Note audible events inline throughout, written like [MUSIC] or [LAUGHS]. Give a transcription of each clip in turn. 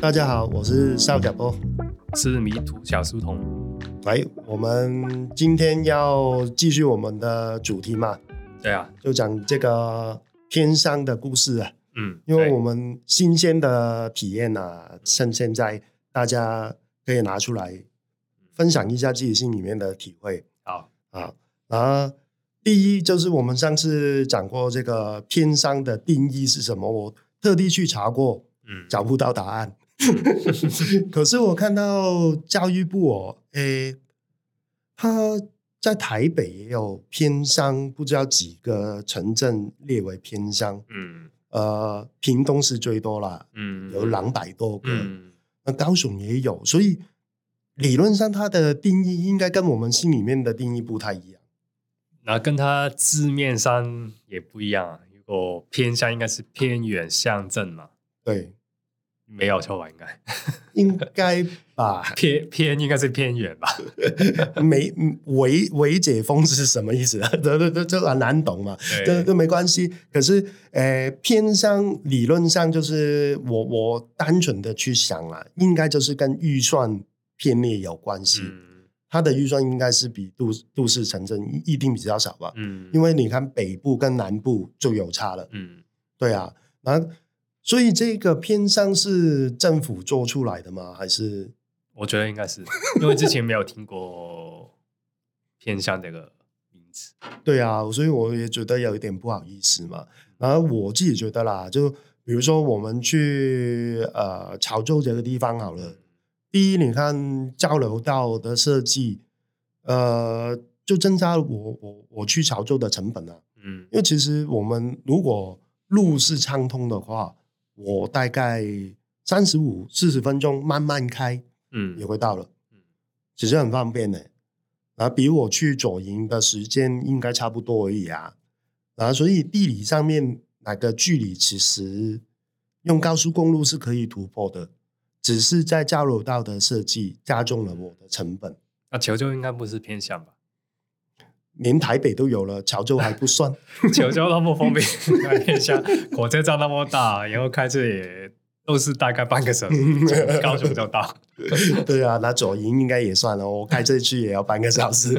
大家好，我是邵小波，是迷途小书童。来，我们今天要继续我们的主题嘛？对啊，就讲这个偏商的故事啊。嗯，因为我们新鲜的体验啊，趁现在大家可以拿出来分享一下自己心里面的体会。好啊，啊，第一就是我们上次讲过这个偏商的定义是什么，我特地去查过，嗯，找不到答案。[LAUGHS] 可是我看到教育部哦，诶，他在台北也有偏乡，不知道几个城镇列为偏乡。嗯，呃，屏东是最多啦，嗯，有两百多个。嗯，那高雄也有，所以理论上它的定义应该跟我们心里面的定义不太一样。那跟它字面上也不一样啊。如果偏乡应该是偏远乡镇嘛？对。没有错吧？应该应该吧？[LAUGHS] 偏偏应该是偏远吧？[LAUGHS] 没维维解封是什么意思？这这这很难懂嘛？这这没关系。可是，呃，偏乡理论上就是我我单纯的去想啊，应该就是跟预算偏裂有关系。嗯、它的预算应该是比都都市城镇一定比较少吧？嗯，因为你看北部跟南部就有差了。嗯，对啊，然后。所以这个偏乡是政府做出来的吗？还是？我觉得应该是，因为之前没有听过偏向这个名词。对啊，所以我也觉得有一点不好意思嘛。然后我自己觉得啦，就比如说我们去呃潮州这个地方好了。第一，你看交流道的设计，呃，就增加了我我我去潮州的成本啊。嗯，因为其实我们如果路是畅通的话。我大概三十五四十分钟慢慢开，嗯，也会到了，嗯，其实很方便的，然后比我去左营的时间应该差不多而已啊，然后所以地理上面那个距离其实用高速公路是可以突破的，只是在交流道的设计加重了我的成本。那潮州应该不是偏向吧？连台北都有了，潮州还不算。[LAUGHS] 潮州那么方便，[LAUGHS] 像，火车站那么大，然后开车也都是大概半个小时，[LAUGHS] 高雄就到。[LAUGHS] 对啊，那左营应该也算了，我开车去也要半个小时。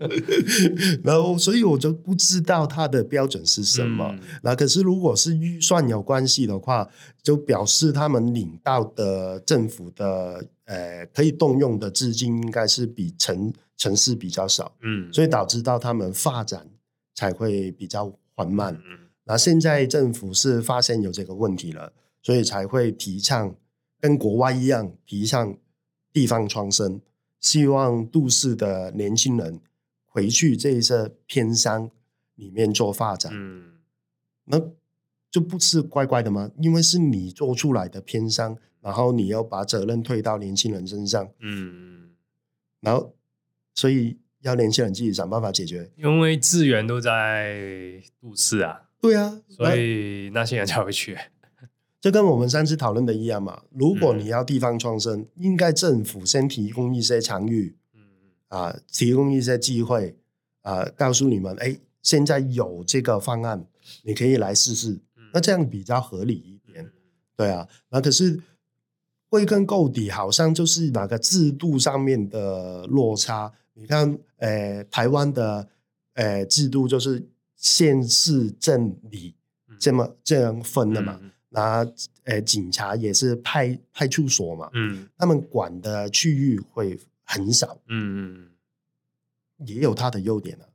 [LAUGHS] 然后，所以我就不知道它的标准是什么。嗯、那可是，如果是预算有关系的话，就表示他们领到的政府的呃可以动用的资金，应该是比城。城市比较少，嗯，所以导致到他们发展才会比较缓慢。嗯，那现在政府是发现有这个问题了，所以才会提倡跟国外一样提倡地方创生，希望都市的年轻人回去这些偏乡里面做发展。嗯，那就不是怪怪的吗？因为是你做出来的偏乡，然后你要把责任推到年轻人身上。嗯，然后。所以要年轻人自己想办法解决，因为资源都在都市啊。对啊，所以那些人才会去。就跟我们上次讨论的一样嘛。如果你要地方创生，嗯、应该政府先提供一些场域，嗯啊，提供一些机会啊，告诉你们，哎，现在有这个方案，你可以来试试。嗯、那这样比较合理一点。嗯、对啊，那可是归根究底，好像就是哪个制度上面的落差。你看，呃，台湾的呃制度就是县市镇里这么这样分的嘛，呃警察也是派派出所嘛，嗯，他们管的区域会很少，嗯嗯，也有它的优点啊。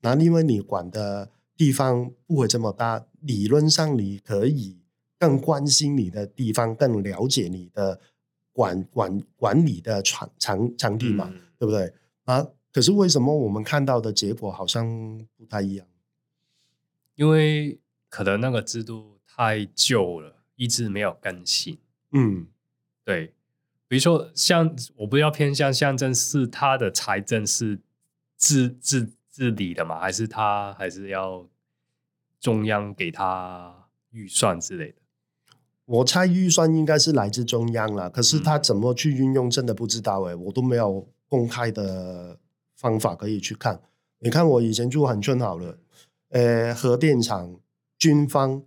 那因为你管的地方不会这么大，理论上你可以更关心你的地方，更了解你的管管管理的场场场地嘛，嗯、对不对？啊！可是为什么我们看到的结果好像不太一样？因为可能那个制度太旧了，一直没有更新。嗯，对。比如说，像我不要偏向象征是他的财政是自自自理的嘛？还是他还是要中央给他预算之类的？我猜预算应该是来自中央了，可是他怎么去运用，真的不知道哎、欸，我都没有。公开的方法可以去看。你看，我以前住恒春好了，呃，核电厂军方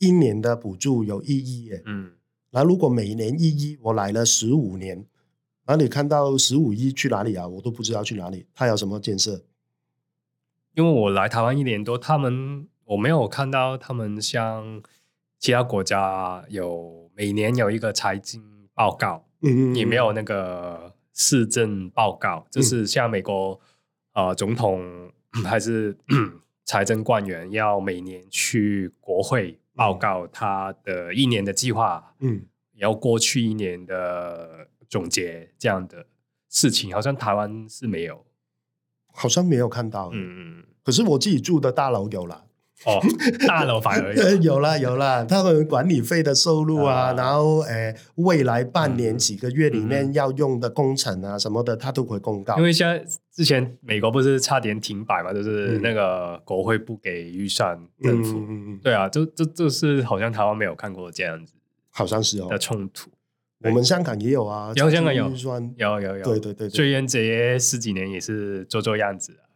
一年的补助有一亿耶，嗯，那如果每年一亿，我来了十五年，那你看到十五亿去哪里啊？我都不知道去哪里。他有什么建设？因为我来台湾一年多，他们我没有看到他们像其他国家有每年有一个财经报告，嗯，也没有那个市政报告，就是像美国呃总统还是财政官员要每年去国会。报告他的一年的计划，嗯，然后过去一年的总结这样的事情，好像台湾是没有，好像没有看到，嗯嗯。可是我自己住的大楼有了。哦，大楼反而有。[LAUGHS] 有了有了，他们管理费的收入啊，然后诶、呃，未来半年几个月里面要用的工程啊什么的，他都会公告。因为像之前美国不是差点停摆嘛，就是那个国会不给预算政府，嗯、对啊，就这这是好像台湾没有看过这样子，好像是哦。的冲突。我们香港也有啊，有香港有。预算，有有有，对对对，对，最远这十几年也是做做样子啊，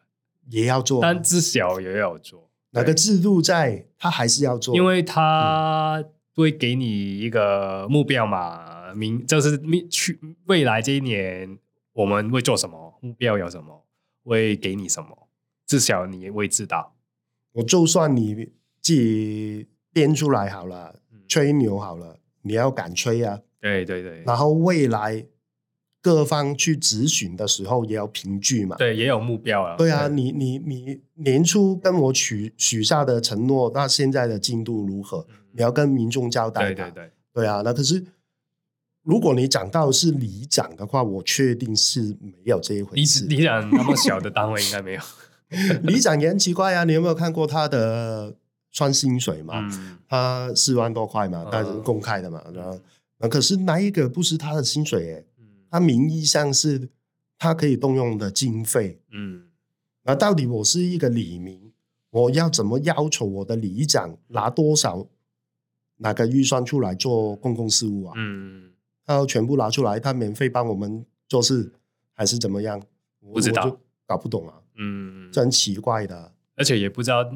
也要做，但至少也要做。哪个制度在，他还是要做，因为他会给你一个目标嘛，明就是明去未来这一年我们会做什么，目标有什么，会给你什么，至少你会知道。我就算你自己编出来好了，吹牛好了，你要敢吹啊！对对对，然后未来。各方去咨询的时候也要凭据嘛？对，也有目标啊。对啊，你你你年初跟我许许下的承诺，那现在的进度如何？嗯、你要跟民众交代。对对对，对啊。那可是，如果你讲到是里长的话，我确定是没有这一回事。里长那么小的单位应该没有。[LAUGHS] 里长也很奇怪啊，你有没有看过他的算薪水嘛？嗯、他四万多块嘛，但是公开的嘛。嗯、然后，那可是那一个不是他的薪水？哎。他名义上是他可以动用的经费，嗯，那到底我是一个里民，我要怎么要求我的里长拿多少哪个预算出来做公共事务啊？嗯，他要全部拿出来，他免费帮我们做事，还是怎么样？不知道，搞不懂啊，嗯，这很奇怪的，而且也不知道，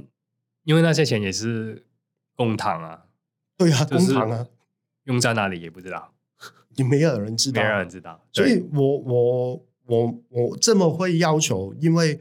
因为那些钱也是公堂啊，对啊，公堂啊，用在哪里也不知道。也没有人知道，没有人知道，所以我我我我这么会要求，因为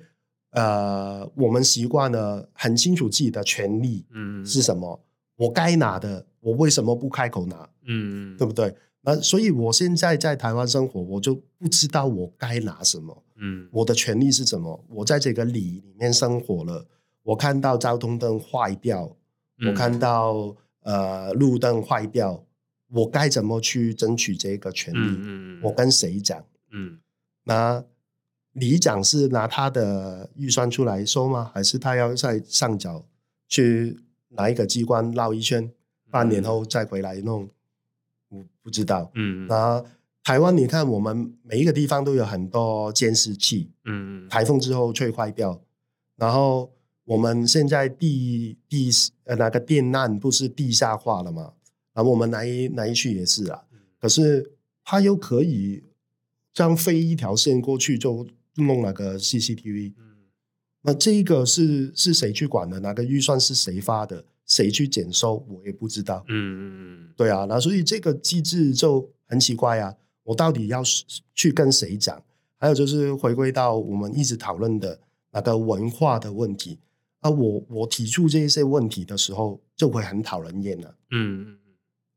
呃，我们习惯了很清楚自己的权利嗯是什么，嗯、我该拿的，我为什么不开口拿？嗯，对不对？那所以我现在在台湾生活，我就不知道我该拿什么，嗯，我的权利是什么？我在这个里里面生活了，我看到交通灯坏掉，嗯、我看到呃路灯坏掉。我该怎么去争取这个权利？嗯嗯、我跟谁讲？嗯，那里长是拿他的预算出来收吗？还是他要在上缴去哪一个机关绕一圈，半年后再回来弄？我不知道。嗯，那台湾你看，我们每一个地方都有很多监视器。嗯，台风之后吹坏掉，然后我们现在地地呃那个电缆不是地下化了吗？啊，我们来来去也是啊，可是他又可以这样飞一条线过去，就弄那个 CCTV。嗯，那这个是是谁去管的？哪个预算是谁发的？谁去检收？我也不知道。嗯嗯嗯，对啊，那所以这个机制就很奇怪啊。我到底要去跟谁讲？还有就是回归到我们一直讨论的那个文化的问题啊，我我提出这些问题的时候，就会很讨人厌了。嗯。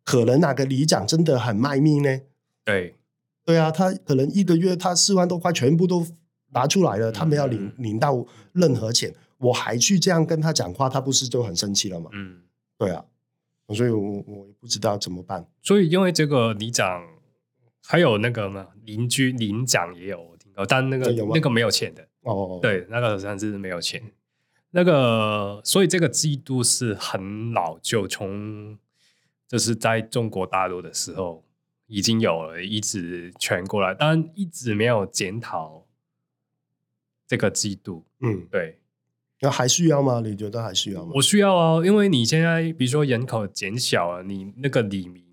可能哪个里长真的很卖命呢？对，对啊，他可能一个月他四万多块全部都拿出来了，嗯、他没有领领到任何钱，我还去这样跟他讲话，他不是就很生气了吗？嗯，对啊，所以我我也不知道怎么办。所以因为这个里长还有那个嘛邻居邻长也有听到，但那个那个没有钱的哦，对，那个好像是没有钱，那个所以这个制度是很老旧，从。就是在中国大陆的时候已经有了，一直传过来，但一直没有检讨这个制度。嗯，对。那还需要吗？你觉得还需要吗？我需要啊，因为你现在比如说人口减小了，你那个里民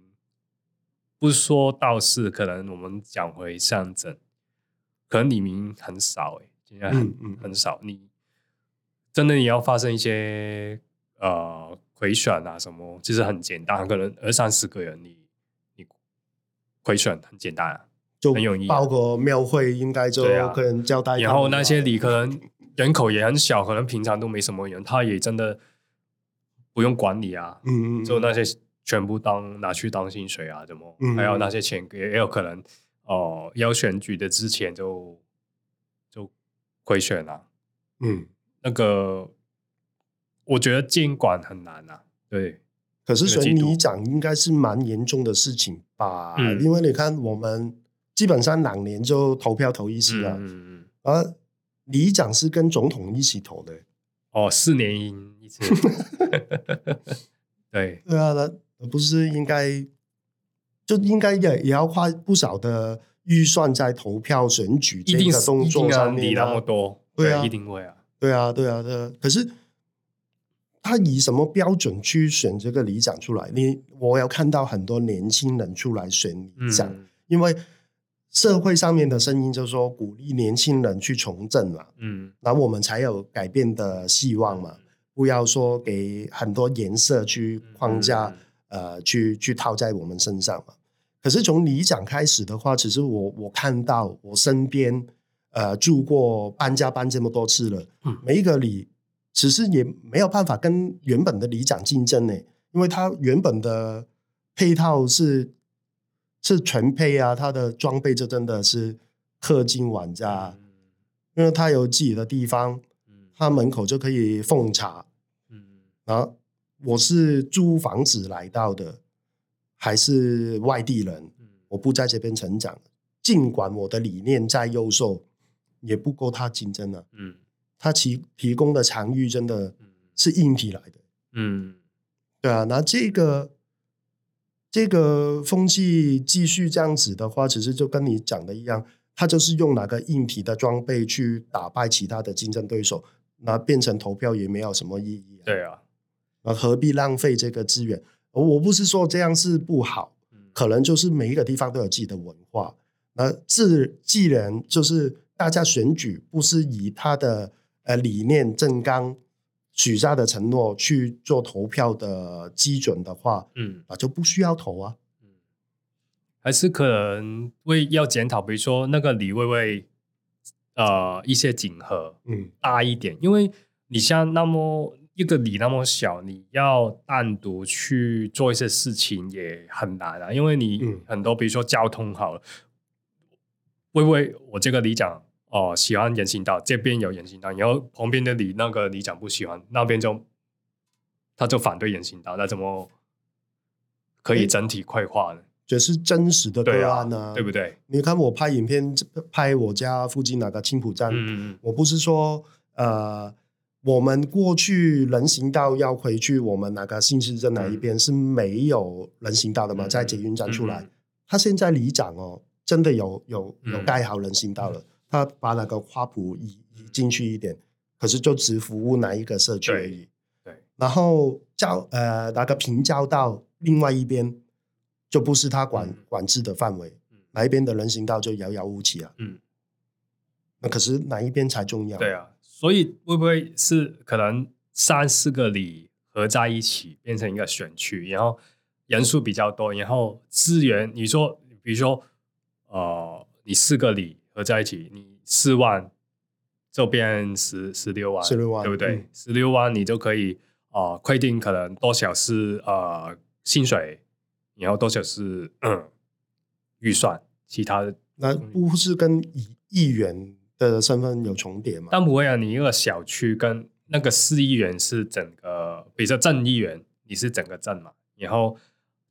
不说道士，可能我们讲回乡镇，可能里民很少哎，现在很嗯嗯很少。你真的你要发生一些呃。回选啊什么，其实很简单，可能二三十个人你，你你亏损很简单啊，就很容易，包括庙会应该就可能交代、啊。然后那些里可能人口也很小，可能平常都没什么人，他也真的不用管理啊。嗯嗯，就那些全部当拿去当薪水啊，怎么？嗯、还有那些钱也有可能哦、呃，要选举的之前就就亏选了。嗯，那个我觉得监管很难啊。对。可是选你长应该是蛮严重的事情吧？嗯、因为你看，我们基本上两年就投票投一次了，嗯嗯嗯，而里长是跟总统一起投的。哦，四年一次。[LAUGHS] 对对啊，那不是应该就应该也也要花不少的预算在投票选举这个动作上面，那么多，对啊，一定会啊，对啊，对啊，对啊。可是。他以什么标准去选这个里长出来？你我有看到很多年轻人出来选里长，嗯、因为社会上面的声音就是说鼓励年轻人去从政嘛，嗯，然后我们才有改变的希望嘛。不要说给很多颜色去框架，嗯、呃，去去套在我们身上嘛。可是从里长开始的话，其实我我看到我身边呃住过搬家搬这么多次了，嗯、每一个里。只是也没有办法跟原本的里长竞争呢，因为他原本的配套是是全配啊，他的装备就真的是氪金玩家，因为他有自己的地方，他门口就可以奉茶，嗯，然后我是租房子来到的，还是外地人，我不在这边成长，尽管我的理念再优秀，也不够他竞争了，嗯。他提提供的场域真的是硬皮来的，嗯，对啊，那这个这个风气继续这样子的话，其实就跟你讲的一样，他就是用哪个硬体的装备去打败其他的竞争对手，那变成投票也没有什么意义啊。对啊，那何必浪费这个资源？我不是说这样是不好，可能就是每一个地方都有自己的文化。那自既然就是大家选举不是以他的。呃，理念正纲许下的承诺去做投票的基准的话，嗯，啊，就不需要投啊。嗯，还是可能会要检讨，比如说那个李薇薇呃一些锦盒，嗯，大一点，因为你像那么一个里那么小，你要单独去做一些事情也很难啊，因为你很多，比如说交通好了，会不会我这个里长？哦，喜欢人行道，这边有人行道，然后旁边的里那个里长不喜欢，那边就他就反对人行道，那怎么可以整体规划呢？这是真实的个案呢、啊，对不对？你看我拍影片，拍我家附近那个青浦站，嗯、我不是说呃，我们过去人行道要回去我们那个新市镇哪一边是没有人行道的嘛，嗯、在捷运站出来，嗯、他现在里长哦，真的有有有盖好人行道了。他把那个花圃移移进去一点，可是就只服务哪一个社区而已。对，对，然后交呃那个平交道另外一边就不是他管、嗯、管制的范围，嗯、哪一边的人行道就遥遥无期啊。嗯，那可是哪一边才重要？对啊，所以会不会是可能三四个里合在一起变成一个选区，然后人数比较多，然后资源你说，比如说呃，你四个里。合在一起，你四万就变十十六万，十六万对不对？十六、嗯、万你就可以啊，规、呃、定可能多少是呃薪水，然后多少是嗯预算，其他的那不是跟议议员的身份有重叠吗？但不会啊，你一个小区跟那个市议员是整个，比如说镇议员，你是整个镇嘛，然后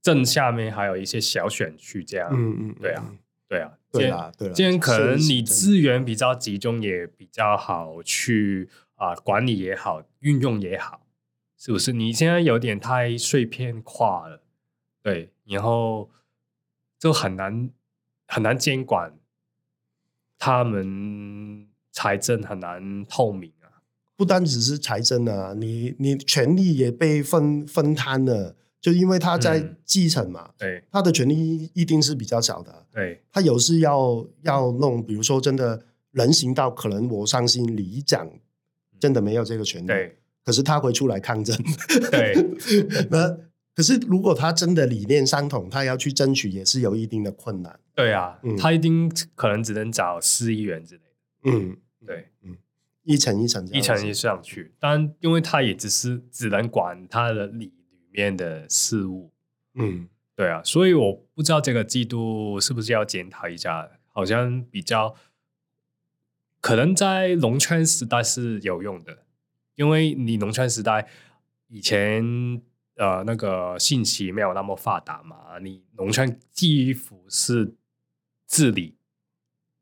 镇下面还有一些小选区这样，嗯嗯，对啊。对啊，对啊，对啊，今天可能你资源比较集中，也比较好去啊、呃、管理也好，运用也好，是不是？你现在有点太碎片化了，对，然后就很难很难监管，他们财政很难透明啊。不单只是财政啊，你你权力也被分分摊了。就因为他在基层嘛，嗯、对，他的权利一定是比较小的。对，他有事要要弄，比如说真的人行道，可能我相信里长真的没有这个权利。对，可是他会出来抗争。对，[LAUGHS] 那可是如果他真的理念相同，他要去争取也是有一定的困难。对啊，嗯、他一定可能只能找市议员之类的。嗯，对，嗯，一层一层，一层一层上去。但因为他也只是只能管他的里里面的事物。嗯，对啊，所以我不知道这个季度是不是要检讨一下。好像比较可能在农村时代是有用的，因为你农村时代以前呃那个信息没有那么发达嘛，你农村几乎是治理，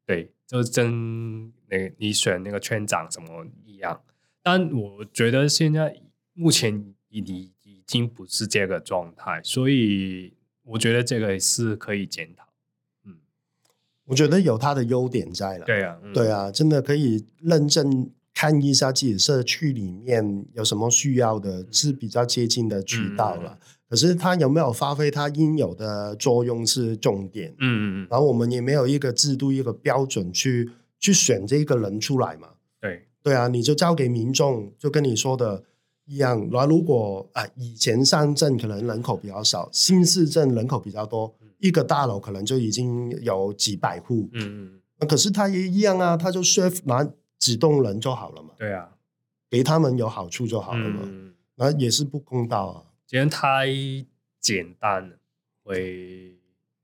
对，就跟那你选那个村长什么一样。但我觉得现在目前已已已经不是这个状态，所以我觉得这个是可以检讨。嗯我觉得有它的优点在了，对啊，嗯、对啊，真的可以认真看一下自己社区里面有什么需要的，是比较接近的渠道了。嗯、可是它有没有发挥它应有的作用是重点。嗯嗯嗯。然后我们也没有一个制度、一个标准去去选这个人出来嘛。对对啊，你就交给民众，就跟你说的一样。然后如果啊，以前上镇可能人口比较少，新市镇人口比较多。一个大楼可能就已经有几百户，嗯嗯，可是他也一样啊，他就 shift 拿几栋人就好了嘛，对啊，给他们有好处就好了嘛，嗯，那也是不公道啊，今天太简单了，为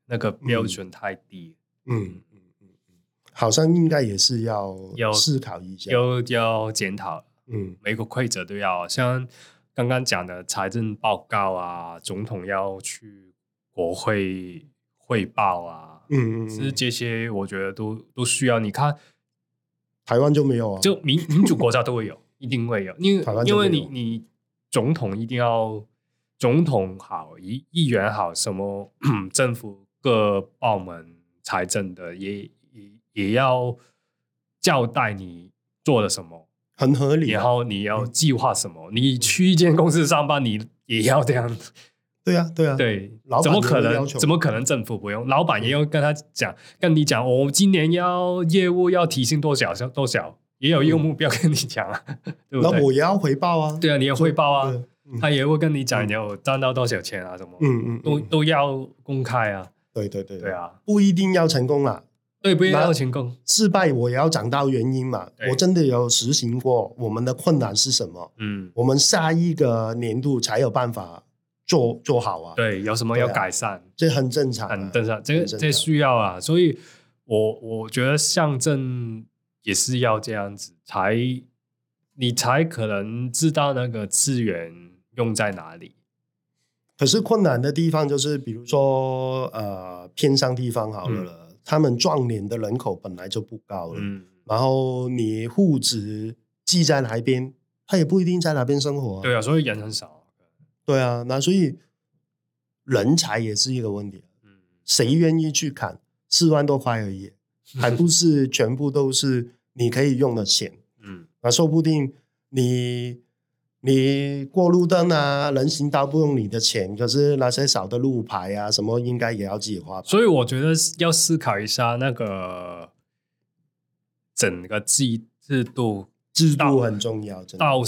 那个标准太低，嗯嗯嗯嗯，好像应该也是要要思考一下，要要检讨，嗯，每个规则都要，像刚刚讲的财政报告啊，总统要去。国会汇报啊，嗯嗯，其实这些我觉得都都需要。你看，台湾就没有啊，就民民主国家都会有，一定会有。因为因为你你总统一定要总统好，议议员好，什么 [CLEARS THROAT] 政府各部门财政的也也也要交代你做了什么，很合理。然后你要计划什么，嗯、你去一间公司上班，你也要这样。对啊，对啊，对，怎么可能？怎么可能政府不用？老板也要跟他讲，跟你讲，我今年要业务要提升多少，多少，也有一个目标跟你讲啊，[LAUGHS] 对不对？那我也要回报啊，对啊，你要汇报啊，他也会跟你讲，你要赚到多少钱啊，什么，嗯嗯，都都要公开啊，对对对，对啊，不一定要成功啦，对，不一定要成功，失败我也要讲到原因嘛，我真的有实行过，我们的困难是什么？嗯，我们下一个年度才有办法。做做好啊，对，有什么要改善，啊、这很正常，很正常，这个这需要啊，所以我我觉得象征也是要这样子，才你才可能知道那个资源用在哪里。可是困难的地方就是，比如说呃偏乡地方好了，嗯、他们壮年的人口本来就不高了，嗯，然后你户籍寄在哪边，他也不一定在哪边生活，啊，对啊，所以人很少。对啊，那所以人才也是一个问题。嗯，谁愿意去砍四万多块而已，[LAUGHS] 还不是全部都是你可以用的钱。嗯，那说不定你你过路灯啊，人行道不用你的钱，可是那些小的路牌啊，什么应该也要自己花。所以我觉得要思考一下那个整个制制度，制度很重要。到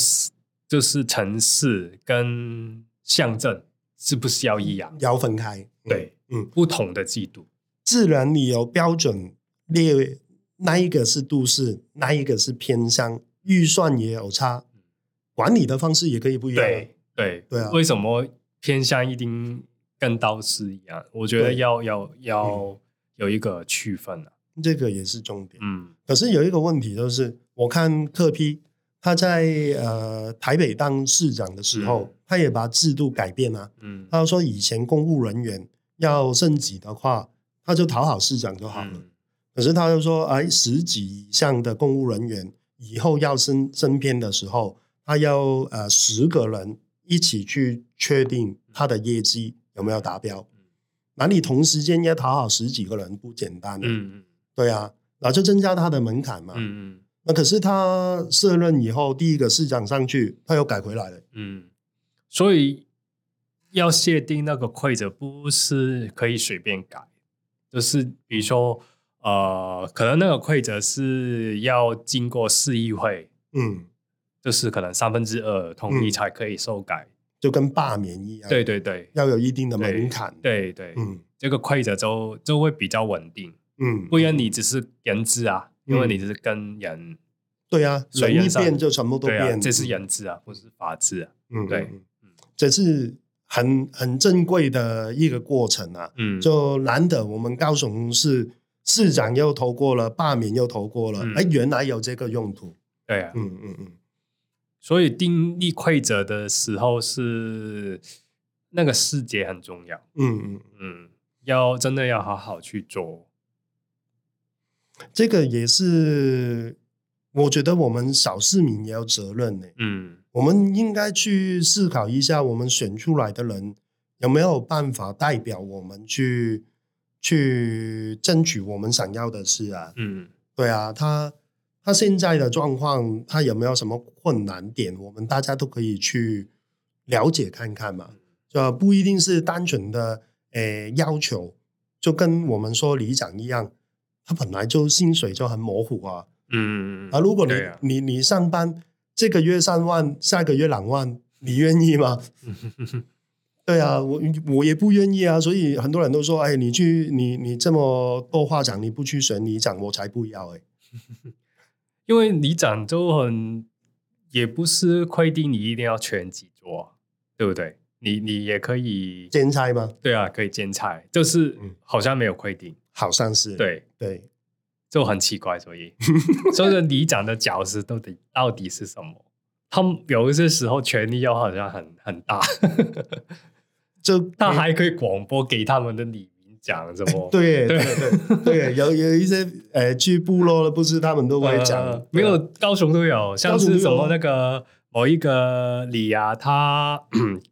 就是城市跟。乡镇是不是要一样？要分开，对，嗯，不同的制度。自然你有标准列，那一个是都市，那一个是偏乡，预算也有差，管理的方式也可以不一样。对对对啊！为什么偏向一定跟刀师一样？我觉得要要要有一个区分啊，这个也是重点。嗯，可是有一个问题就是，我看特批。他在呃台北当市长的时候，嗯、他也把制度改变了。嗯，他说以前公务人员要升级的话，他就讨好市长就好了。嗯、可是他就说，哎，十级以上的公务人员以后要升升编的时候，他要呃十个人一起去确定他的业绩有没有达标。那你同时间要讨好十几个人不简单。嗯嗯，对啊，然后就增加他的门槛嘛。嗯嗯。那可是他卸任以后，第一个市长上去，他又改回来了。嗯，所以要设定那个规则，不是可以随便改，就是比如说，呃，可能那个规则是要经过市议会，嗯，就是可能三分之二同意才可以修改。就跟罢免一样。对对对，要有一定的门槛。对对，对，嗯，这个规则就就会比较稳定。嗯，不然你只是人治啊，嗯，因为你只是跟人。对啊，人一变就全部都变。啊，这是人治啊，不是法治啊。嗯，对，嗯，这是很很珍贵的一个过程啊。嗯，就难得我们高雄市市长又投过了，罢免又投过了，哎，嗯，原来有这个用途。对啊，嗯嗯嗯。所以定立规则的时候是那个细节很重要。嗯嗯嗯，要真的要好好去做。这个也是。我觉得我们小市民也有责任呢。嗯，我们应该去思考一下，我们选出来的人有没有办法代表我们去去争取我们想要的事啊？嗯，对啊，他他现在的状况，他有没有什么困难点？我们大家都可以去了解看看嘛。就不一定是单纯的诶要求，就跟我们说里长一样，他本来就薪水就很模糊啊。嗯啊，如果你、啊、你你上班这个月三万，下个月两万，你愿意吗？[LAUGHS] 对啊，我我也不愿意啊。所以很多人都说，哎，你去你你这么多话讲，你不去选里长，我才不要哎。因为你长就很，也不是规定你一定要全职做，对不对？你你也可以兼差吗？对啊，可以兼差，就是好像没有规定，好像是对对。就很奇怪，所以所 [LAUGHS] 以里长的角色到底到底是什么？他们有一些时候权力又好像很很大，[LAUGHS] 就他还可以广播给他们的里民讲什么？对 [LAUGHS] 对。对对，有有一些呃，去部落的不是他们都会讲、呃，没有高雄都有，像是什么那个某一个李啊，他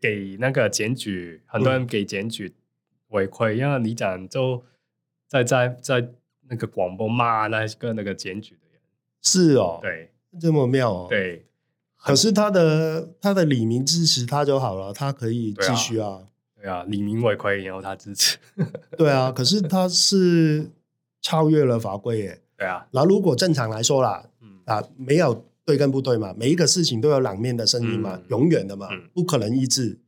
给那个检举，很多人给检举违规，因为里长就在在在。那个广播骂那个那个检举的人。是哦，对，这么妙哦，对。可是他的他的李明支持他就好了，他可以继续啊，对啊，里民违规然后他支持，[LAUGHS] 对啊。可是他是超越了法规耶，对啊。那如果正常来说啦，嗯啊，没有对跟不对嘛，每一个事情都有两面的声音嘛，嗯、永远的嘛，嗯、不可能一致。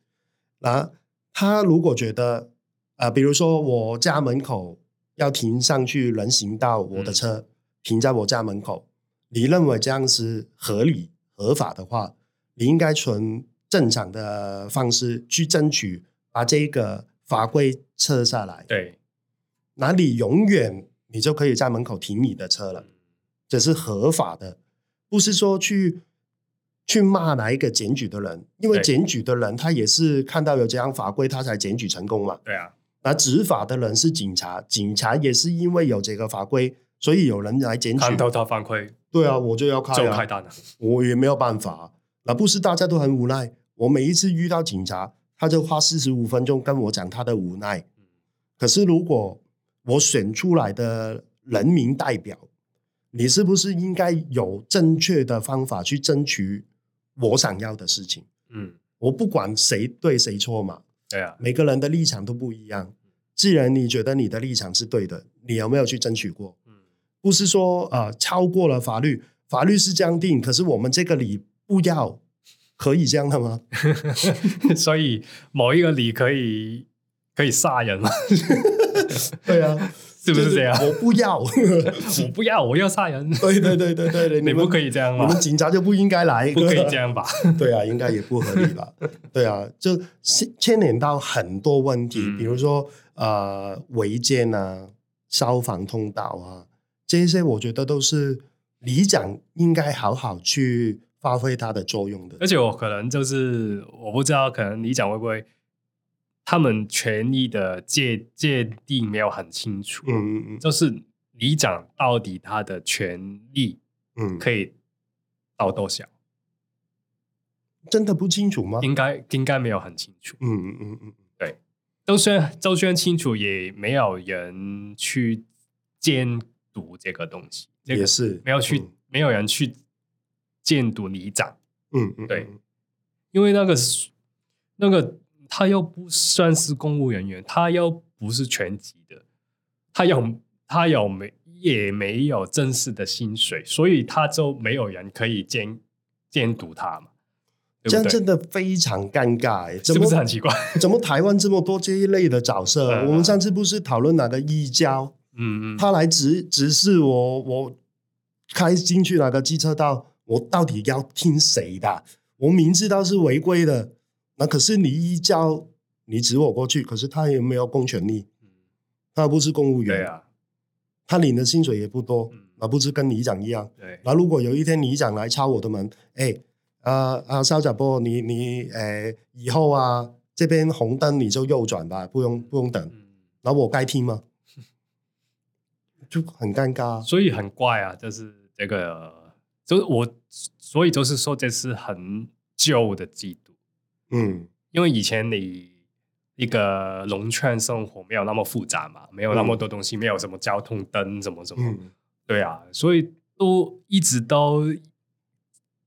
那他如果觉得啊、呃，比如说我家门口。要停上去人行道，我的车停在我家门口，嗯、你认为这样是合理合法的话，你应该从正常的方式去争取，把这个法规撤下来。对，那你永远你就可以在门口停你的车了，这是合法的，不是说去去骂哪一个检举的人，因为检举的人他也是看到有这样法规，他才检举成功嘛。对啊。那执法的人是警察，警察也是因为有这个法规，所以有人来检举。看到他犯规，对啊，我就要开、啊，就开单了。我也没有办法，那不是大家都很无奈。我每一次遇到警察，他就花四十五分钟跟我讲他的无奈。可是如果我选出来的人民代表，你是不是应该有正确的方法去争取我想要的事情？嗯，我不管谁对谁错嘛。对啊，每个人的立场都不一样。既然你觉得你的立场是对的，你有没有去争取过？嗯，不是说啊、呃，超过了法律，法律是这样定，可是我们这个里不要，可以这样的吗？[LAUGHS] 所以某一个里可以可以杀人吗？[LAUGHS] 对啊。是不是这样？我不要，[LAUGHS] 我不要，我要杀人。对对对对对，你不可以这样吗？我们警察就不应该来，不可以这样吧？对啊，应该也不合理吧？对啊，就牵连到很多问题，嗯、比如说呃违建啊、消防通道啊，这些我觉得都是里长应该好好去发挥它的作用的。而且我可能就是我不知道，可能你讲会不会？他们权益的界界定没有很清楚，嗯嗯嗯，就是里长到底他的权利，嗯，可以到多少？真的不清楚吗？应该应该没有很清楚，嗯嗯嗯嗯，对，就算就算清楚，也没有人去监督这个东西，也是、这个、没有去、嗯，没有人去监督里长，嗯嗯，对，因为那个那个。他又不算是公务人员，他又不是全职的，他有他有没也没有正式的薪水，所以他就没有人可以监监督他嘛。这样真的非常尴尬，哎，是不是很奇怪？[LAUGHS] 怎么台湾这么多这一类的角色？嗯、我们上次不是讨论哪个义交？嗯嗯，他来指指示我，我开进去哪个机车道，我到底要听谁的？我明知道是违规的，那可是你一叫，你指我过去，可是他也没有公权力，他不是公务员，对啊，他领的薪水也不多，那、嗯、不是跟里长一样？对，那如果有一天里长来敲我的门，哎。啊啊，肖甲波，你你哎、呃，以后啊，这边红灯你就右转吧，不用不用等。然后我该听吗？[LAUGHS] 就很尴尬，所以很怪啊，就是这个，就是我，所以就是说这是很旧的制度。嗯，因为以前你一个农村生活没有那么复杂嘛，没有那么多东西，嗯、没有什么交通灯，什么什么，嗯、对啊，所以都一直都。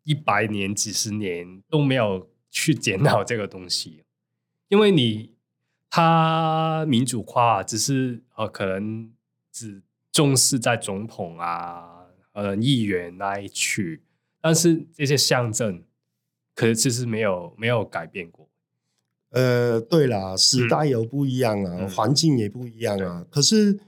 一百年、几十年都没有去检讨这个东西，因为你他民主化只是呃可能只重视在总统啊、呃议员那一区，但是这些乡镇可是其实没有没有改变过。呃，对啦，时代有不一样啊，嗯、环境也不一样啊，嗯、可是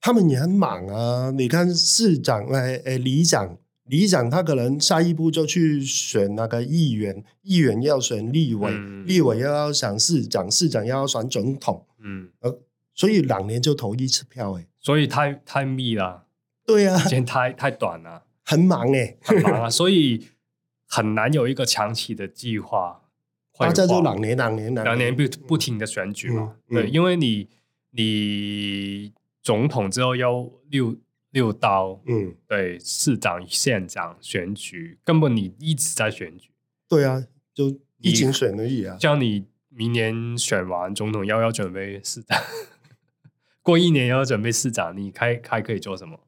他们也很忙啊。你看市长哎哎里长。里长他可能下一步就去选那个议员，议员要选立委，嗯、立委又要选市长，市长又要选总统，嗯，呃，所以两年就投一次票，哎，所以太太密了，对啊，时间太太短了，很忙哎，很忙啊，[LAUGHS] 所以很难有一个长期的计划。大家就两年两年两年不不停的选举嘛，嗯嗯、对，因为你你总统之后要六。六刀，嗯，对，市长、县长选举，根本你一直在选举。对啊，就疫情选而已啊。叫你明年选完总统，要要准备市长，[LAUGHS] 过一年要准备市长，你开还可以做什么？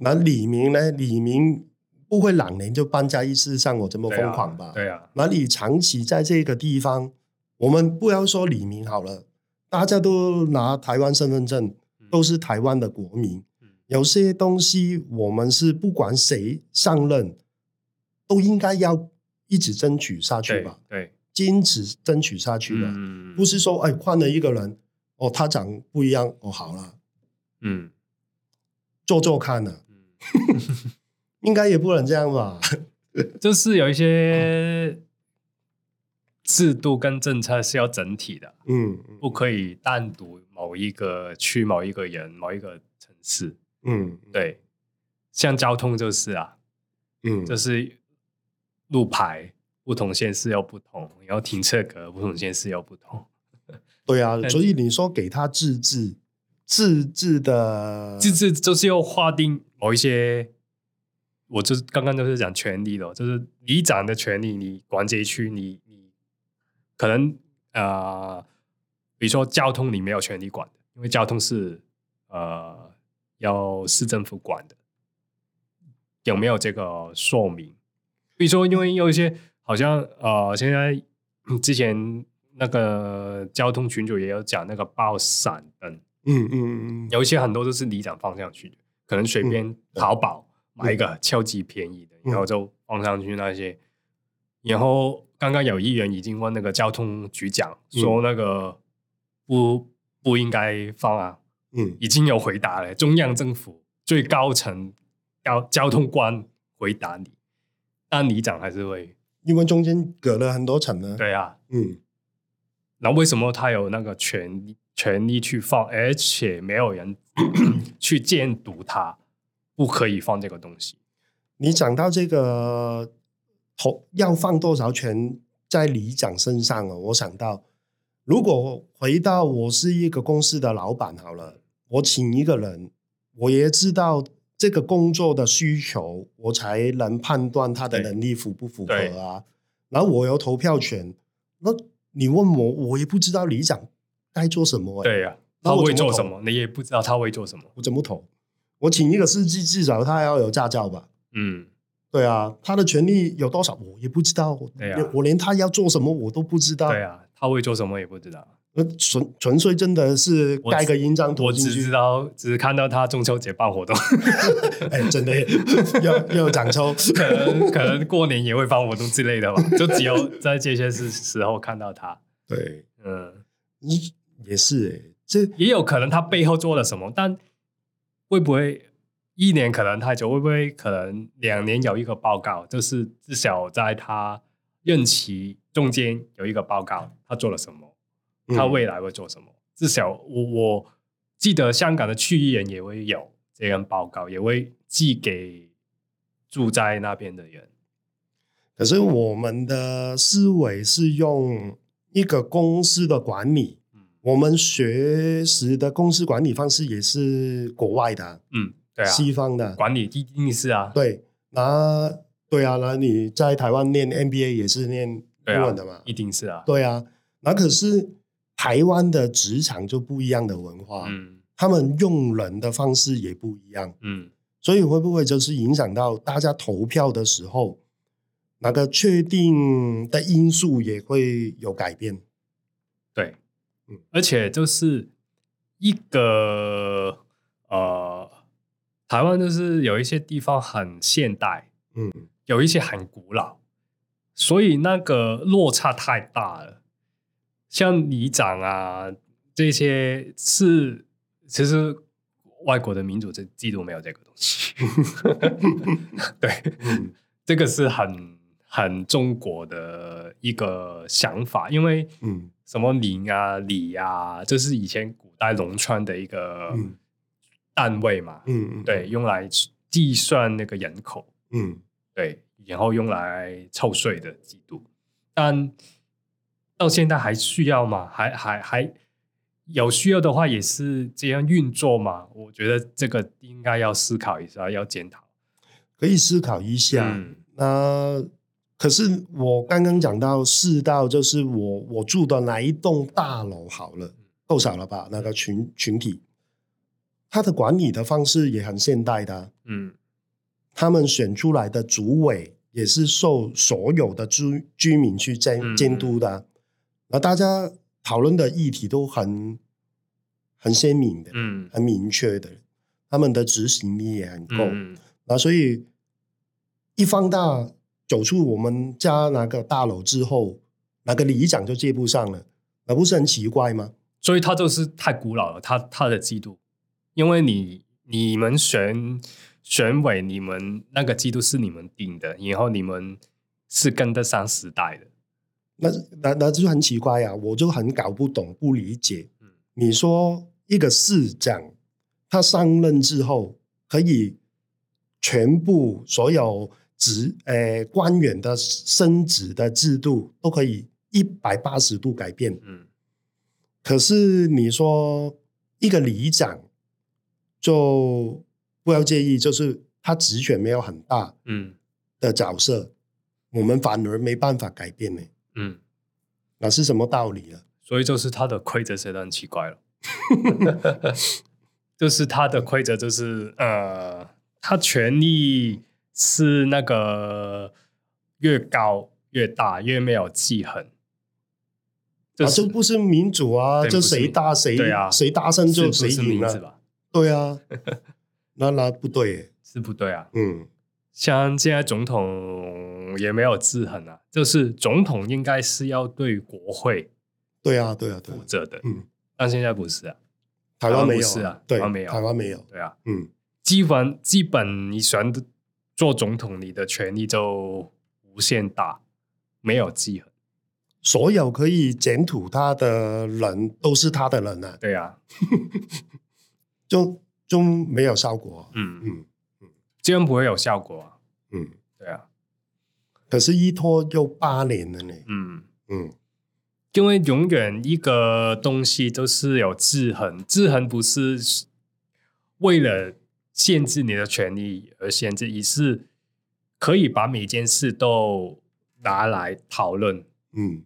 那李明呢？李明不会两年就搬家一次，像我这么疯狂吧？对啊。那你长期在这个地方，我们不要说李明好了，大家都拿台湾身份证，都是台湾的国民。有些东西，我们是不管谁上任，都应该要一直争取下去吧？对，坚持争取下去的，嗯、不是说哎换了一个人，哦他长不一样，哦好了，嗯，做做看呢，嗯、[LAUGHS] 应该也不能这样吧？[LAUGHS] 就是有一些制度跟政策是要整体的，嗯，不可以单独某一个区、某一个人、某一个城市。嗯，对，像交通就是啊，嗯，就是路牌不同县市要不同，然后停车格不同县市要不同。对啊，[LAUGHS] 所以你说给他自治，自治的自治就是要划定某一些，我就是刚刚就是讲权利了，就是里长的权利，你管这一区，你你可能啊、呃，比如说交通你没有权利管的，因为交通是呃。要市政府管的，有没有这个说明？比如说，因为有一些好像呃，现在之前那个交通群主也有讲那个爆闪灯，嗯嗯嗯，有一些很多都是里长方向去的，可能随便淘宝买一个超级便宜的，然后就放上去那些。然后刚刚有议员已经问那个交通局长说，那个不不应该放啊。嗯，已经有回答了。中央政府最高层交交通官回答你，但里长还是会，因为中间隔了很多层呢。对啊，嗯，那为什么他有那个权权利去放，而且没有人 [COUGHS] 去监督他，不可以放这个东西？你讲到这个投要放多少权在里长身上了，我想到。如果回到我是一个公司的老板好了，我请一个人，我也知道这个工作的需求，我才能判断他的能力符不符合啊。然后我有投票权，那你问我，我也不知道里长该做什么。对呀、啊，他会做什么？你也不知道他会做什么。我怎么投？我请一个司机，至少他要有驾照吧？嗯，对啊，他的权利有多少？我也不知道。对啊，我连他要做什么我都不知道。对啊。他会做什么也不知道。纯纯粹真的是盖个印章我只知道，只是看到他中秋节办活动，[LAUGHS] 哎，真的要要涨抽，[LAUGHS] 可能可能过年也会办活动之类的吧，就只有在这些时时候看到他。对，嗯，也是这也有可能他背后做了什么，但会不会一年可能太久？会不会可能两年有一个报告？就是至少在他任期中间有一个报告，他做了什么？他未来会做什么？嗯、至少我我记得香港的区议员也会有这样报告，也会寄给住在那边的人。可是我们的思维是用一个公司的管理，嗯、我们学习的公司管理方式也是国外的，嗯，对啊，西方的管理一定是啊，对，那对啊，那你在台湾念 MBA 也是念英文的嘛，啊、一定是啊，对啊，那可是。台湾的职场就不一样的文化，嗯，他们用人的方式也不一样，嗯，所以会不会就是影响到大家投票的时候，那个确定的因素也会有改变？对，嗯，而且就是一个呃，台湾就是有一些地方很现代，嗯，有一些很古老，所以那个落差太大了。像里长啊，这些是其实外国的民主这制度没有这个东西，[LAUGHS] 对，嗯、这个是很很中国的一个想法，因为嗯，什么邻啊里啊，这是以前古代农村的一个单位嘛，嗯，对，用来计算那个人口，嗯，对，然后用来凑税的制度，但。到现在还需要吗？还还还有需要的话，也是这样运作吗？我觉得这个应该要思考一下，要检讨。可以思考一下。嗯、那可是我刚刚讲到四道，就是我我住的哪一栋大楼好了，够少了吧？那个群群体，他的管理的方式也很现代的。嗯，他们选出来的主委也是受所有的居居民去监监督的。嗯那大家讨论的议题都很很鲜明的，嗯，很明确的，他们的执行力也很够。嗯，那所以一放大走出我们家那个大楼之后，那个里长就接不上了，那不是很奇怪吗？所以他就是太古老了，他他的制度，因为你你们选选委，你们那个制度是你们定的，然后你们是跟得上时代的。那那那就很奇怪呀，我就很搞不懂、不理解。你说一个市长他上任之后，可以全部所有职诶、呃、官员的升职的制度都可以一百八十度改变。嗯，可是你说一个里长就不要介意，就是他职权没有很大，嗯的角色，我们反而没办法改变呢。嗯，那是什么道理呢？所以就是他的规则写的很奇怪了，[LAUGHS] 就是他的规则就是呃，他权力是那个越高越大，越没有记恨，就是、啊，这不是民主啊，就谁大谁对啊，谁大声就谁赢了，对啊，[LAUGHS] 那那不对，是不对啊，嗯。像现在总统也没有制衡啊，就是总统应该是要对国会，对啊，对啊，对负责的，嗯，但现在不是啊，台湾没有是啊，台湾没有，台湾没有，对啊，嗯，基本基本你选做总统，你的权力就无限大，没有制衡，所有可以检讨他的人都是他的人啊，对啊，[LAUGHS] 就就没有效果，嗯。嗯嗯。这样不会有效果啊。嗯。可是，一拖又八年了呢。嗯嗯，因为永远一个东西都是有制衡，制衡不是为了限制你的权利而限制，而是可以把每件事都拿来讨论。嗯，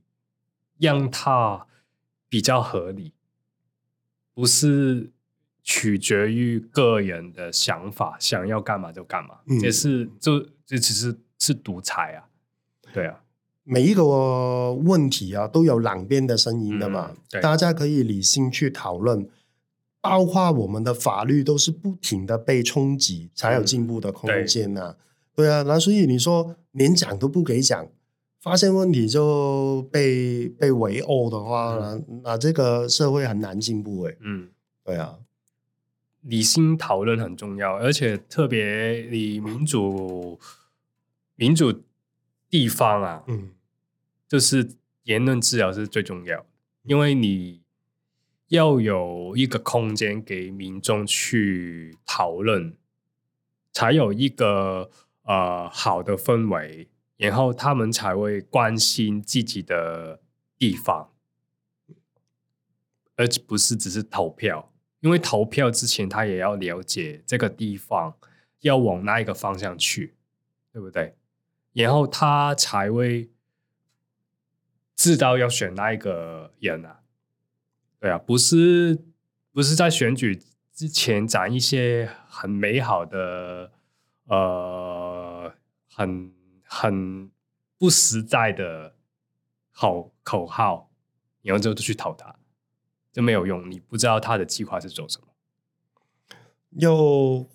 让它比较合理，不是。取决于个人的想法，想要干嘛就干嘛，也、嗯、是就这只是是独裁啊，对啊。每一个问题啊，都有两边的声音的嘛，嗯、大家可以理性去讨论。包括我们的法律都是不停的被冲击，才有进步的空间呐、啊。对，对啊，那所以你说连讲都不给讲，发现问题就被被围殴的话，嗯、那那这个社会很难进步诶。嗯，对啊，理性讨论很重要，而且特别你民主民主地方啊，嗯，就是言论自由是最重要的，因为你。要有一个空间给民众去讨论，才有一个呃好的氛围，然后他们才会关心自己的地方，而不是只是投票。因为投票之前，他也要了解这个地方要往哪一个方向去，对不对？然后他才会知道要选哪一个人啊。对啊，不是不是在选举之前讲一些很美好的，呃，很很不实在的好口号，然后就去投他，就没有用。你不知道他的计划是做什么。又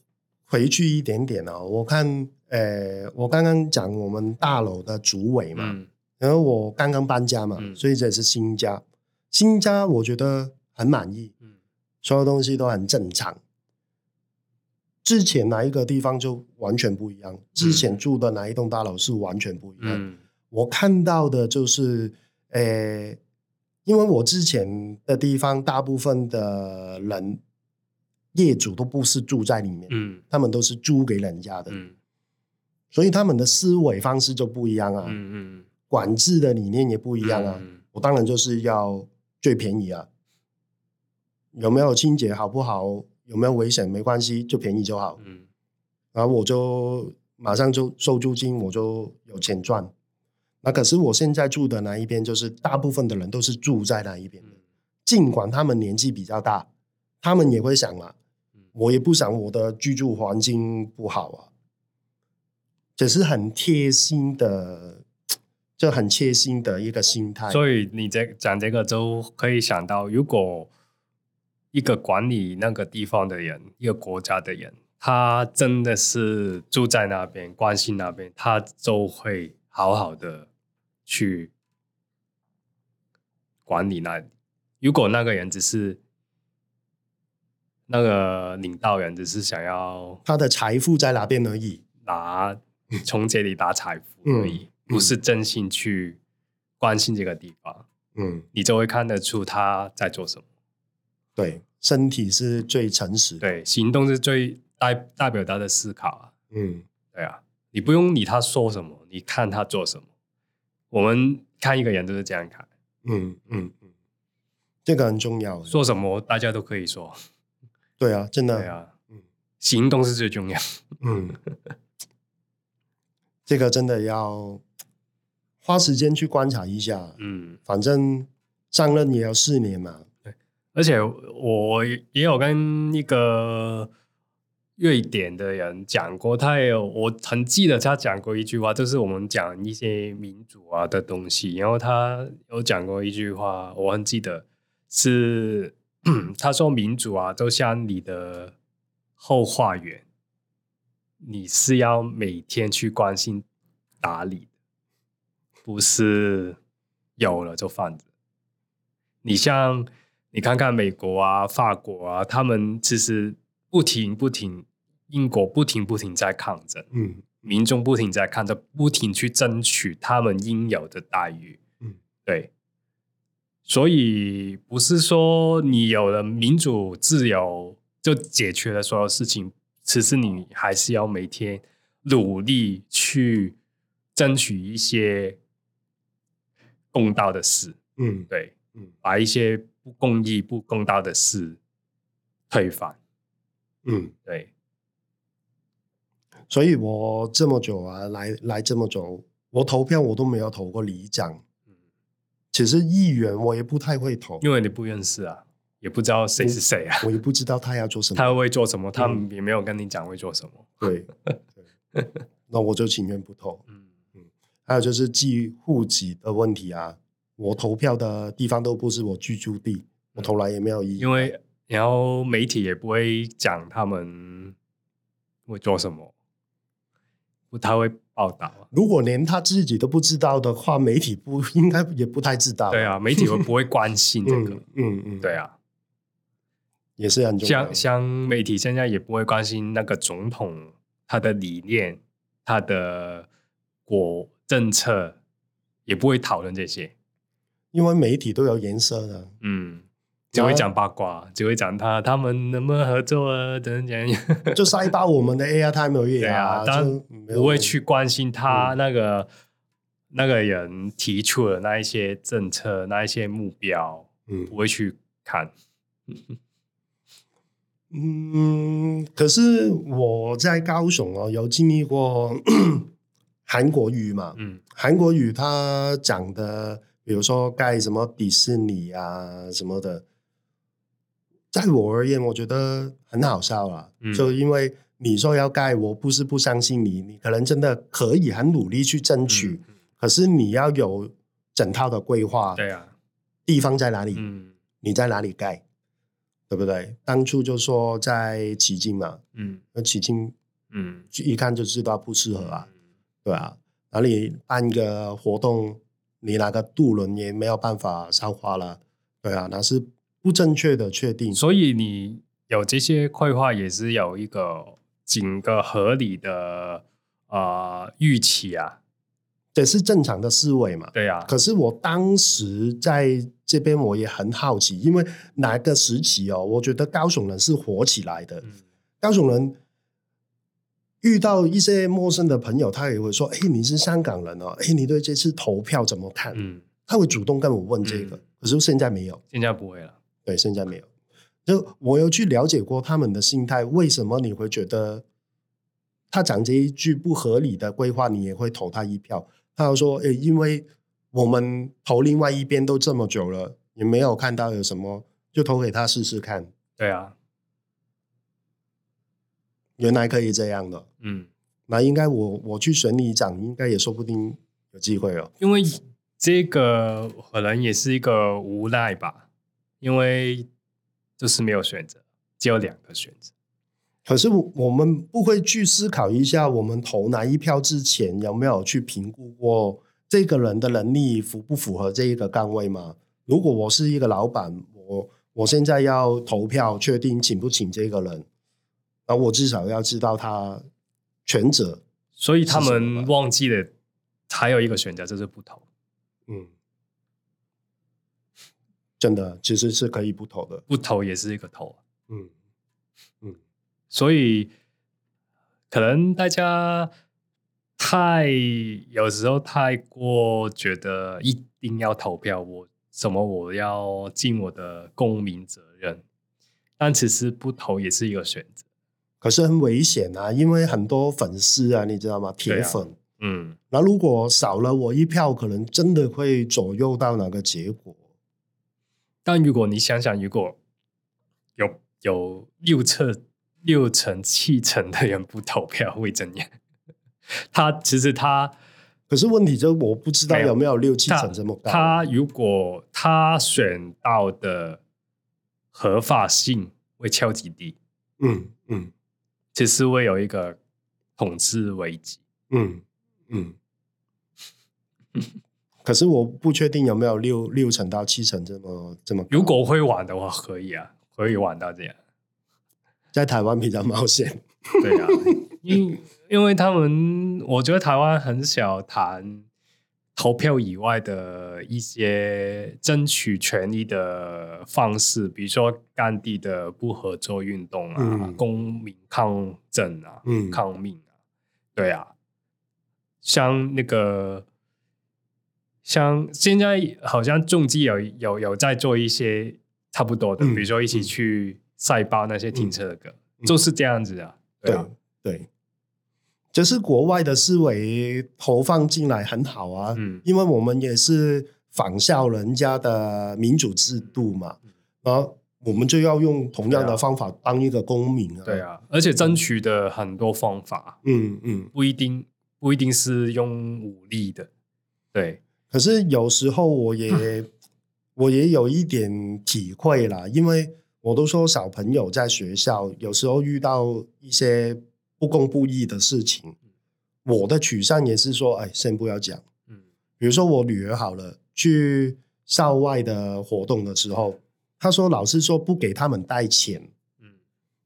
回去一点点哦，我看，呃，我刚刚讲我们大楼的主委嘛，嗯、然后我刚刚搬家嘛，嗯、所以这是新家。新家我觉得很满意，嗯，所有东西都很正常。之前哪一个地方就完全不一样，之前住的哪一栋大楼是完全不一样。嗯，我看到的就是，诶，因为我之前的地方大部分的人业主都不是住在里面，嗯，他们都是租给人家的，嗯，所以他们的思维方式就不一样啊，嗯嗯，管制的理念也不一样啊，嗯，我当然就是要。最便宜啊！有没有清洁好不好？有没有危险？没关系，就便宜就好。嗯，然后我就马上就收租金，我就有钱赚。那可是我现在住的那一边，就是大部分的人都是住在那一边的。尽管他们年纪比较大，他们也会想啊，我也不想我的居住环境不好啊。只是很贴心的。就很贴心的一个心态，所以你这讲这个就可以想到，如果一个管理那个地方的人，一个国家的人，他真的是住在那边，关心那边，他就会好好的去管理那里。如果那个人只是那个领导人，只是想要他的财富在哪边而已，拿 [LAUGHS] 从这里拿财富而已。嗯不是真心去关心这个地方，嗯，你就会看得出他在做什么。对，身体是最诚实的，对，行动是最代代表他的思考啊。嗯，对啊，你不用理他说什么，你看他做什么。我们看一个人都是这样看。嗯嗯嗯，这个很重要。说什么大家都可以说。对啊，真的。对啊，嗯，行动是最重要。嗯，[LAUGHS] 这个真的要。花时间去观察一下，嗯，反正上任也要四年嘛。对，而且我也有跟一个瑞典的人讲过，他也有，我很记得他讲过一句话，就是我们讲一些民主啊的东西，然后他有讲过一句话，我很记得是 [CLEARS THROAT] 他说民主啊，就像你的后花园，你是要每天去关心打理。不是有了就放着。你像你看看美国啊、法国啊，他们其实不停不停，英国不停不停在抗争，嗯，民众不停在抗争，不停去争取他们应有的待遇，嗯，对。所以不是说你有了民主自由就解决了所有事情，其实你还是要每天努力去争取一些。公道的事，嗯，对，嗯，把一些不公义、不公道的事推翻，嗯，对。所以我这么久啊，来来这么久，我投票我都没有投过里长，嗯，其实议员我也不太会投，因为你不认识啊，也不知道谁是谁啊，我也不知道他要做什么，[LAUGHS] 他会做什么，他们也没有跟你讲会做什么，对，对，那我就情愿不投，[LAUGHS] 嗯。还有就是寄户籍的问题啊，我投票的地方都不是我居住地，我投来也没有意义。因为然后媒体也不会讲他们会做什么，不太会报道。如果连他自己都不知道的话，媒体不应该也不太知道。对啊，媒体会不会关心这个？[LAUGHS] 嗯嗯，嗯，对啊，也是很重要。像像媒体现在也不会关心那个总统他的理念，他的国政策，也不会讨论这些，因为媒体都有颜色的。嗯。只会讲八卦，只会讲他他们能不能合作啊？等等讲，就塞爆我们的 Airtime 业啊，[LAUGHS] 但不会去关心他那个、嗯、那个人提出的那一些政策、那一些目标，嗯，不会去看。嗯，可是我在高雄哦，有经历过 [COUGHS] 韩国语嘛，嗯，韩国语他讲的，比如说盖什么迪士尼啊什么的。在我而言，我觉得很好笑啊！嗯、就因为你说要盖，我不是不相信你，你可能真的可以很努力去争取，嗯、可是你要有整套的规划。对啊，地方在哪里？嗯、你在哪里盖？对不对？当初就说在旗津嘛，嗯，那旗津，嗯，一看就知道不适合啊，嗯、对啊，哪里办个活动，你那个渡轮也没有办法消化了，对啊，那是。不正确的确定，所以你有这些规划也是有一个整个合理的呃预期啊，这是正常的思维嘛？对啊。可是我当时在这边我也很好奇，因为哪个时期哦，我觉得高雄人是火起来的。嗯、高雄人遇到一些陌生的朋友，他也会说：“哎，你是香港人哦，哎，你对这次投票怎么看？”嗯，他会主动跟我问这个。嗯、可是现在没有，现在不会了。对，现在没有。就我有去了解过他们的心态，为什么你会觉得他讲这一句不合理的规划，你也会投他一票？他又说：“诶，因为我们投另外一边都这么久了，也没有看到有什么，就投给他试试看。”对啊，原来可以这样的。嗯，那应该我我去选里长，应该也说不定有机会哦。因为这个可能也是一个无奈吧。因为就是没有选择，只有两个选择。可是我们不会去思考一下，我们投哪一票之前有没有去评估过这个人的能力符不符合这一个岗位吗？如果我是一个老板，我我现在要投票确定请不请这个人，那我至少要知道他全责。所以他们忘记了还有一个选择，就是不投。嗯。真的其实是可以不投的，不投也是一个投。嗯嗯，所以可能大家太有时候太过觉得一定要投票，我什么我要尽我的公民责任，但其实不投也是一个选择。可是很危险啊，因为很多粉丝啊，你知道吗？铁粉，啊、嗯，那如果少了我一票，可能真的会左右到哪个结果。但如果你想想，如果有有六成、六成、七成的人不投票，会怎样？他其实他，可是问题就是我不知道有没有六七成这么高。他如果他选到的合法性会超级低，嗯嗯，其实会有一个统治危机，嗯嗯。嗯可是我不确定有没有六六成到七成这么这么。如果会玩的话，可以啊，可以玩到这样。在台湾比较冒险，对啊，[LAUGHS] 因因为他们，我觉得台湾很少谈投票以外的一些争取权利的方式，比如说甘地的不合作运动啊，嗯、公民抗争啊，嗯、抗命啊，对啊，像那个。像现在好像重机有有有在做一些差不多的，嗯、比如说一起去塞巴那些停车的歌，嗯、就是这样子啊。对啊，对，就是国外的思维投放进来很好啊，嗯，因为我们也是仿效人家的民主制度嘛，然后我们就要用同样的方法当一个公民啊。对啊，而且争取的很多方法，嗯嗯，不一定不一定是用武力的。对，可是有时候我也 [LAUGHS] 我也有一点体会啦，因为我都说小朋友在学校有时候遇到一些不公不义的事情，我的取向也是说，哎，先不要讲。嗯，比如说我女儿好了，去校外的活动的时候，她说老师说不给他们带钱，嗯，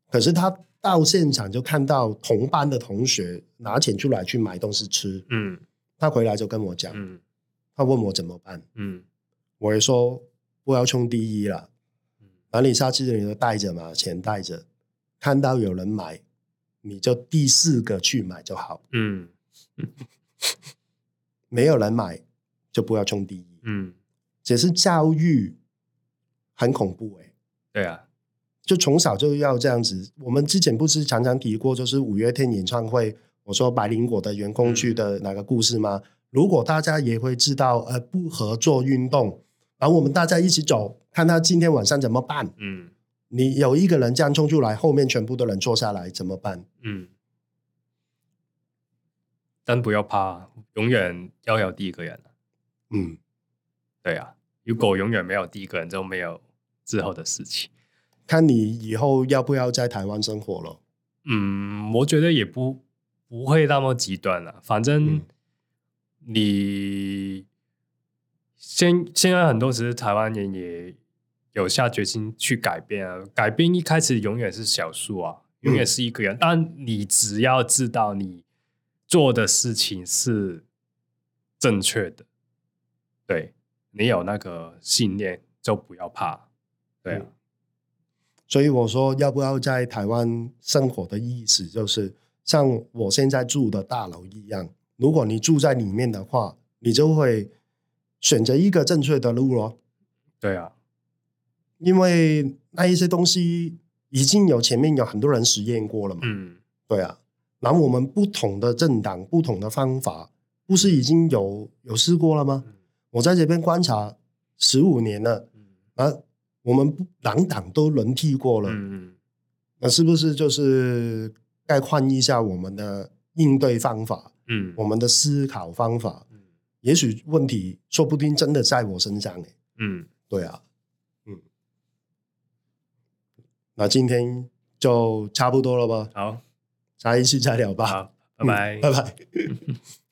可是她。到现场就看到同班的同学拿钱出来去买东西吃，嗯，他回来就跟我讲，嗯，他问我怎么办，嗯，我也说不要冲第一了，嗯，那你下次你就带着嘛，钱带着，看到有人买，你就第四个去买就好，嗯，[LAUGHS] 没有人买就不要冲第一，嗯，只是教育很恐怖哎，对啊。就从小就要这样子。我们之前不是常常提过，就是五月天演唱会，我说百灵果的员工去的那个故事吗？嗯、如果大家也会知道，呃，不合作运动，然后我们大家一起走，看他今天晚上怎么办？嗯，你有一个人这样冲出来，后面全部的人坐下来怎么办？嗯，但不要怕，永远要有第一个人。嗯，对啊，如果永远没有第一个人，就没有之后的事情。看你以后要不要在台湾生活了？嗯，我觉得也不不会那么极端了。反正你现、嗯、现在很多时台湾人也有下决心去改变啊。改变一开始永远是少数啊，永远是一个人。嗯、但你只要知道你做的事情是正确的，对，你有那个信念，就不要怕。对啊。嗯所以我说，要不要在台湾生活的意思，就是像我现在住的大楼一样。如果你住在里面的话，你就会选择一个正确的路咯。对啊，因为那一些东西已经有前面有很多人实验过了嘛。嗯，对啊。然后我们不同的政党、不同的方法，不是已经有有试过了吗？我在这边观察十五年了，啊。我们不两党都轮替过了，嗯，那是不是就是该换一下我们的应对方法？嗯，我们的思考方法，嗯，也许问题说不定真的在我身上，嗯，对啊，嗯，那今天就差不多了吧？好，下一次再聊吧。好，拜拜，嗯，拜拜。[LAUGHS]